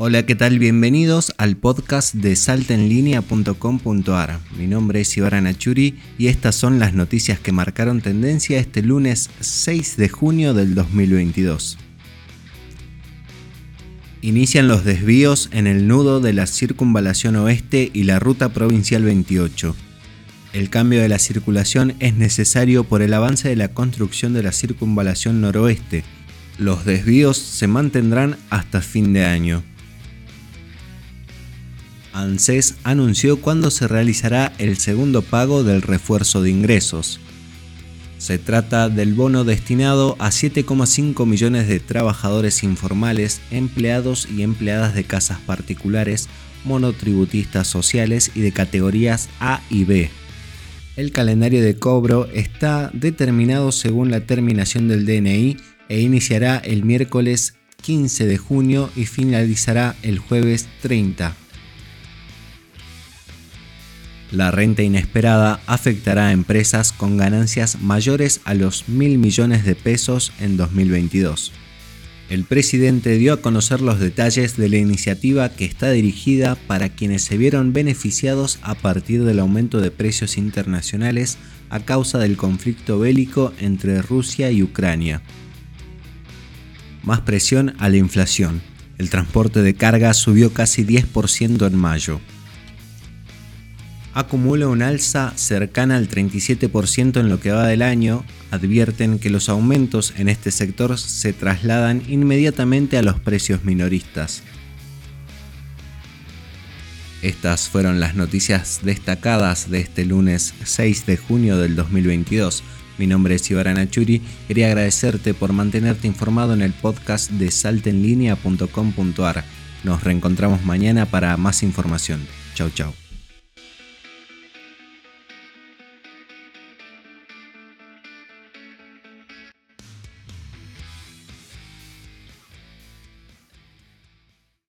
Hola, ¿qué tal? Bienvenidos al podcast de saltenlinea.com.ar. Mi nombre es Ibarra Nachuri y estas son las noticias que marcaron tendencia este lunes 6 de junio del 2022. Inician los desvíos en el nudo de la circunvalación oeste y la ruta provincial 28. El cambio de la circulación es necesario por el avance de la construcción de la circunvalación noroeste. Los desvíos se mantendrán hasta fin de año. ANSES anunció cuándo se realizará el segundo pago del refuerzo de ingresos. Se trata del bono destinado a 7,5 millones de trabajadores informales, empleados y empleadas de casas particulares, monotributistas sociales y de categorías A y B. El calendario de cobro está determinado según la terminación del DNI e iniciará el miércoles 15 de junio y finalizará el jueves 30. La renta inesperada afectará a empresas con ganancias mayores a los mil millones de pesos en 2022. El presidente dio a conocer los detalles de la iniciativa que está dirigida para quienes se vieron beneficiados a partir del aumento de precios internacionales a causa del conflicto bélico entre Rusia y Ucrania. Más presión a la inflación. El transporte de carga subió casi 10% en mayo acumula un alza cercana al 37% en lo que va del año, advierten que los aumentos en este sector se trasladan inmediatamente a los precios minoristas. Estas fueron las noticias destacadas de este lunes 6 de junio del 2022. Mi nombre es Ibarra Nachuri. Quería agradecerte por mantenerte informado en el podcast de saltenlinea.com.ar. Nos reencontramos mañana para más información. Chau chau.